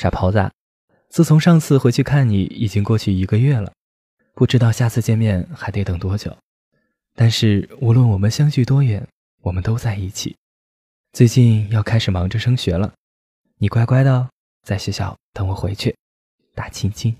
傻狍子，自从上次回去看你已经过去一个月了，不知道下次见面还得等多久。但是无论我们相距多远，我们都在一起。最近要开始忙着升学了，你乖乖的在学校等我回去，大亲亲。